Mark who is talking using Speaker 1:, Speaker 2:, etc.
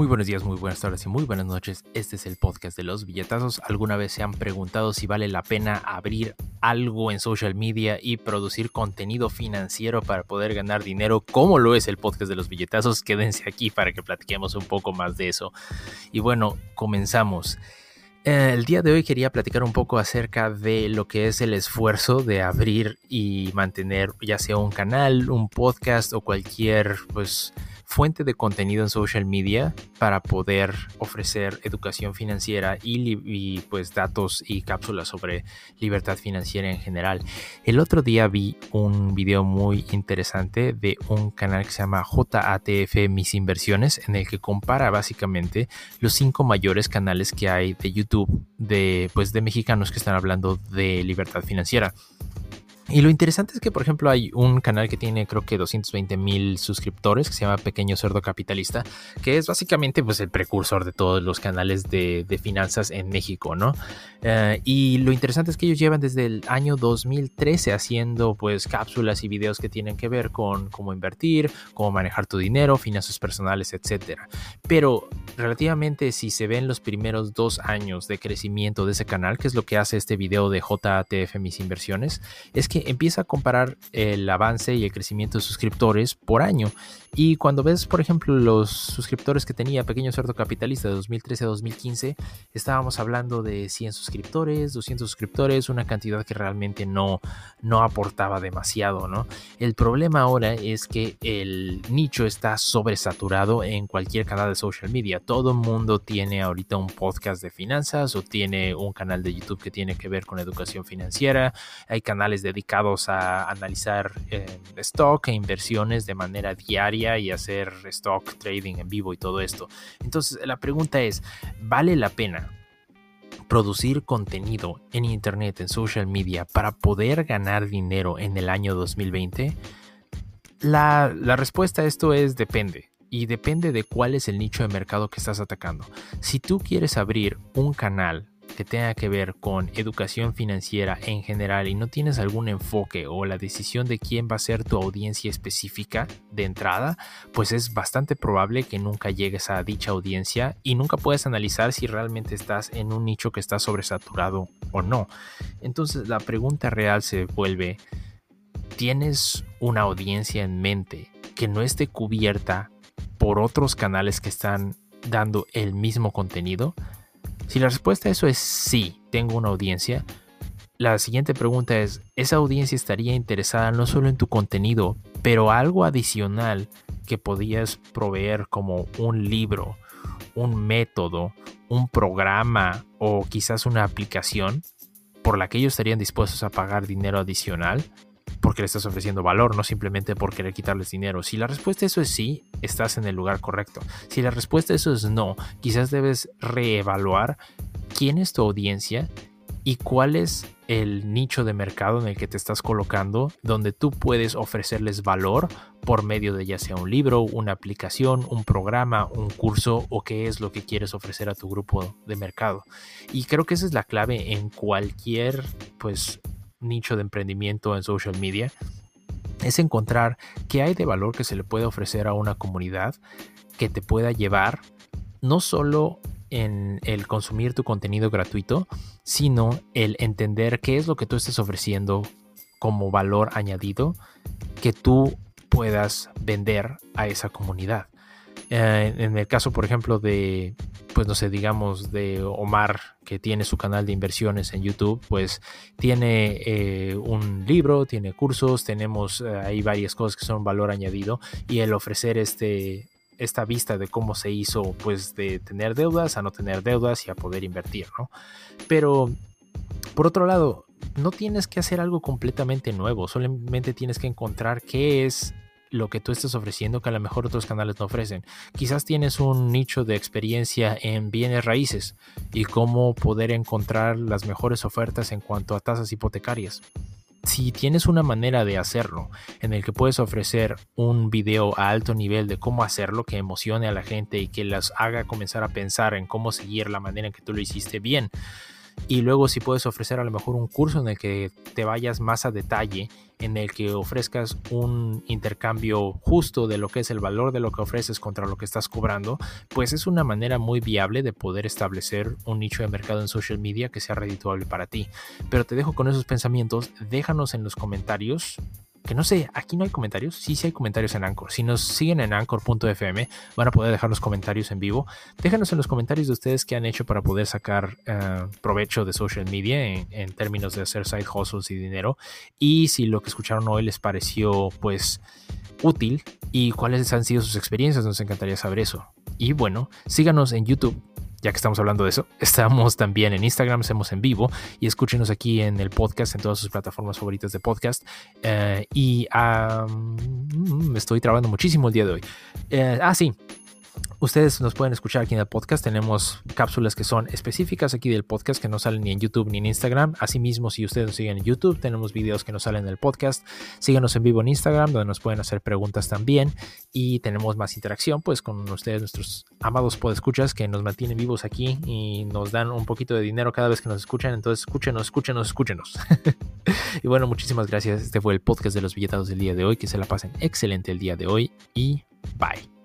Speaker 1: Muy buenos días, muy buenas tardes y muy buenas noches. Este es el podcast de los billetazos. ¿Alguna vez se han preguntado si vale la pena abrir algo en social media y producir contenido financiero para poder ganar dinero? ¿Cómo lo es el podcast de los billetazos? Quédense aquí para que platiquemos un poco más de eso. Y bueno, comenzamos. Eh, el día de hoy quería platicar un poco acerca de lo que es el esfuerzo de abrir y mantener ya sea un canal, un podcast o cualquier pues fuente de contenido en social media para poder ofrecer educación financiera y, pues datos y cápsulas sobre libertad financiera en general. El otro día vi un video muy interesante de un canal que se llama JATF Mis Inversiones en el que compara básicamente los cinco mayores canales que hay de YouTube de pues de mexicanos que están hablando de libertad financiera. Y lo interesante es que, por ejemplo, hay un canal que tiene creo que 220 mil suscriptores que se llama Pequeño Cerdo Capitalista, que es básicamente pues el precursor de todos los canales de, finanzas en México, ¿no? Eh, y lo interesante es que ellos llevan desde el año 2013 haciendo pues cápsulas y videos que tienen que ver con cómo invertir, cómo manejar tu dinero, finanzas personales, etcétera. Pero relativamente si se ven los primeros dos años de crecimiento de ese canal, que es lo que hace este video de JTF Mis Inversiones, es que empieza a comparar el avance y el crecimiento de suscriptores por año. Y cuando ves, por ejemplo, los suscriptores que tenía Pequeño Cerdo Capitalista de 2013 a 2015, estábamos hablando de 100 suscriptores, 200 suscriptores, una cantidad que realmente no, no aportaba demasiado, ¿no? El problema ahora es que el nicho está sobresaturado en cualquier canal de social media. Todo mundo tiene ahorita un podcast de finanzas o tiene un canal de YouTube que tiene que ver con educación financiera. Hay canales dedicados a analizar eh, stock e inversiones de manera diaria y hacer stock trading en vivo y todo esto. Entonces la pregunta es, ¿vale la pena producir contenido en internet, en social media, para poder ganar dinero en el año 2020? La, la respuesta a esto es depende. Y depende de cuál es el nicho de mercado que estás atacando. Si tú quieres abrir un canal que tenga que ver con educación financiera en general y no tienes algún enfoque o la decisión de quién va a ser tu audiencia específica de entrada, pues es bastante probable que nunca llegues a dicha audiencia y nunca puedes analizar si realmente estás en un nicho que está sobresaturado o no. Entonces la pregunta real se vuelve, ¿tienes una audiencia en mente que no esté cubierta por otros canales que están dando el mismo contenido? Si la respuesta a eso es sí, tengo una audiencia, la siguiente pregunta es, ¿esa audiencia estaría interesada no solo en tu contenido, pero algo adicional que podías proveer como un libro, un método, un programa o quizás una aplicación por la que ellos estarían dispuestos a pagar dinero adicional? Porque le estás ofreciendo valor, no simplemente por querer quitarles dinero. Si la respuesta a eso es sí, estás en el lugar correcto. Si la respuesta a eso es no, quizás debes reevaluar quién es tu audiencia y cuál es el nicho de mercado en el que te estás colocando, donde tú puedes ofrecerles valor por medio de ya sea un libro, una aplicación, un programa, un curso o qué es lo que quieres ofrecer a tu grupo de mercado. Y creo que esa es la clave en cualquier pues nicho de emprendimiento en social media es encontrar qué hay de valor que se le puede ofrecer a una comunidad que te pueda llevar no solo en el consumir tu contenido gratuito, sino el entender qué es lo que tú estás ofreciendo como valor añadido que tú puedas vender a esa comunidad. Eh, en el caso, por ejemplo, de pues no sé, digamos de Omar, que tiene su canal de inversiones en YouTube, pues tiene eh, un libro, tiene cursos, tenemos eh, ahí varias cosas que son valor añadido y el ofrecer este, esta vista de cómo se hizo, pues de tener deudas a no tener deudas y a poder invertir, ¿no? Pero, por otro lado, no tienes que hacer algo completamente nuevo, solamente tienes que encontrar qué es lo que tú estás ofreciendo que a lo mejor otros canales no ofrecen. Quizás tienes un nicho de experiencia en bienes raíces y cómo poder encontrar las mejores ofertas en cuanto a tasas hipotecarias. Si tienes una manera de hacerlo en el que puedes ofrecer un video a alto nivel de cómo hacerlo que emocione a la gente y que las haga comenzar a pensar en cómo seguir la manera en que tú lo hiciste bien, y luego si puedes ofrecer a lo mejor un curso en el que te vayas más a detalle, en el que ofrezcas un intercambio justo de lo que es el valor de lo que ofreces contra lo que estás cobrando, pues es una manera muy viable de poder establecer un nicho de mercado en social media que sea redituable para ti. Pero te dejo con esos pensamientos, déjanos en los comentarios que no sé, aquí no hay comentarios. Sí, sí hay comentarios en Anchor. Si nos siguen en anchor.fm, van a poder dejar los comentarios en vivo. Déjanos en los comentarios de ustedes qué han hecho para poder sacar eh, provecho de social media en, términos de hacer side hustles y dinero. Y si lo que escucharon hoy les pareció, pues, útil y cuáles han sido sus experiencias, nos encantaría saber eso. Y bueno, síganos en YouTube ya que estamos hablando de eso, estamos también en Instagram, hacemos en vivo y escúchenos aquí en el podcast, en todas sus plataformas favoritas de podcast. Eh, y me estoy trabajando muchísimo el día de hoy. Eh, ah, sí, Ustedes nos pueden escuchar aquí en el podcast. Tenemos cápsulas que son específicas aquí del podcast que no salen ni en YouTube ni en Instagram. Asimismo, si ustedes nos siguen en YouTube, tenemos videos que no salen en el podcast. Síganos en vivo en Instagram, donde nos pueden hacer preguntas también. Y tenemos más interacción pues con ustedes, nuestros amados podescuchas que nos mantienen vivos aquí y nos dan un poquito de dinero cada vez que nos escuchan. Entonces, escúchenos, escúchenos, escúchenos. y bueno, muchísimas gracias. Este fue el podcast de los billetados del día de hoy. Que se la pasen excelente el día de hoy y bye.